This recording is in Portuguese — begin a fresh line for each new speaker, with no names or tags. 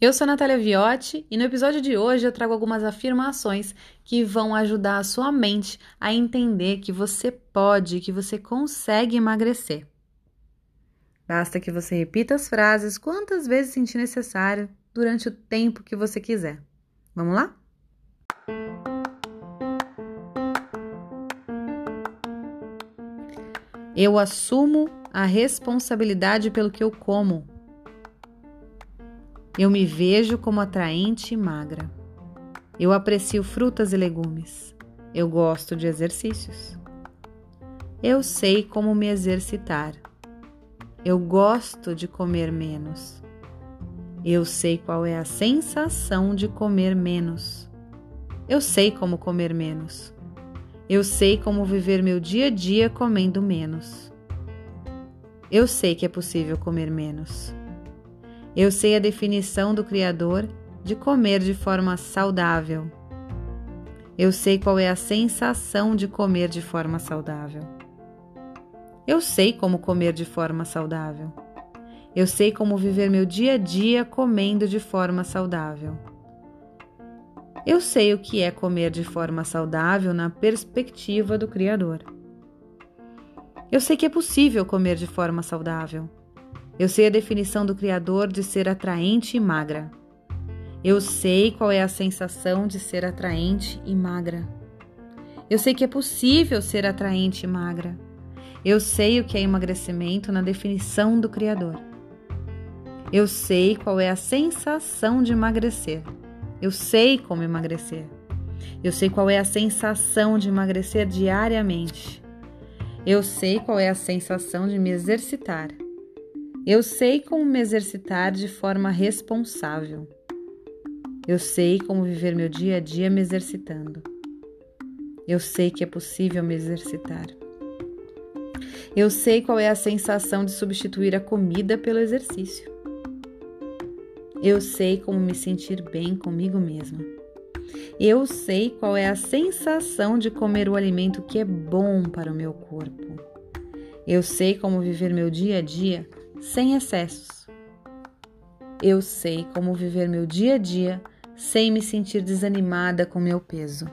Eu sou Natália Viotti e no episódio de hoje eu trago algumas afirmações que vão ajudar a sua mente a entender que você pode, que você consegue emagrecer. Basta que você repita as frases quantas vezes sentir necessário durante o tempo que você quiser. Vamos lá? Eu assumo a responsabilidade pelo que eu como. Eu me vejo como atraente e magra. Eu aprecio frutas e legumes. Eu gosto de exercícios. Eu sei como me exercitar. Eu gosto de comer menos. Eu sei qual é a sensação de comer menos. Eu sei como comer menos. Eu sei como viver meu dia a dia comendo menos. Eu sei que é possível comer menos. Eu sei a definição do Criador de comer de forma saudável. Eu sei qual é a sensação de comer de forma saudável. Eu sei como comer de forma saudável. Eu sei como viver meu dia a dia comendo de forma saudável. Eu sei o que é comer de forma saudável na perspectiva do Criador. Eu sei que é possível comer de forma saudável. Eu sei a definição do Criador de ser atraente e magra. Eu sei qual é a sensação de ser atraente e magra. Eu sei que é possível ser atraente e magra. Eu sei o que é emagrecimento na definição do Criador. Eu sei qual é a sensação de emagrecer. Eu sei como emagrecer. Eu sei qual é a sensação de emagrecer diariamente. Eu sei qual é a sensação de me exercitar. Eu sei como me exercitar de forma responsável. Eu sei como viver meu dia a dia me exercitando. Eu sei que é possível me exercitar. Eu sei qual é a sensação de substituir a comida pelo exercício. Eu sei como me sentir bem comigo mesma. Eu sei qual é a sensação de comer o alimento que é bom para o meu corpo. Eu sei como viver meu dia a dia sem excessos. Eu sei como viver meu dia a dia sem me sentir desanimada com meu peso.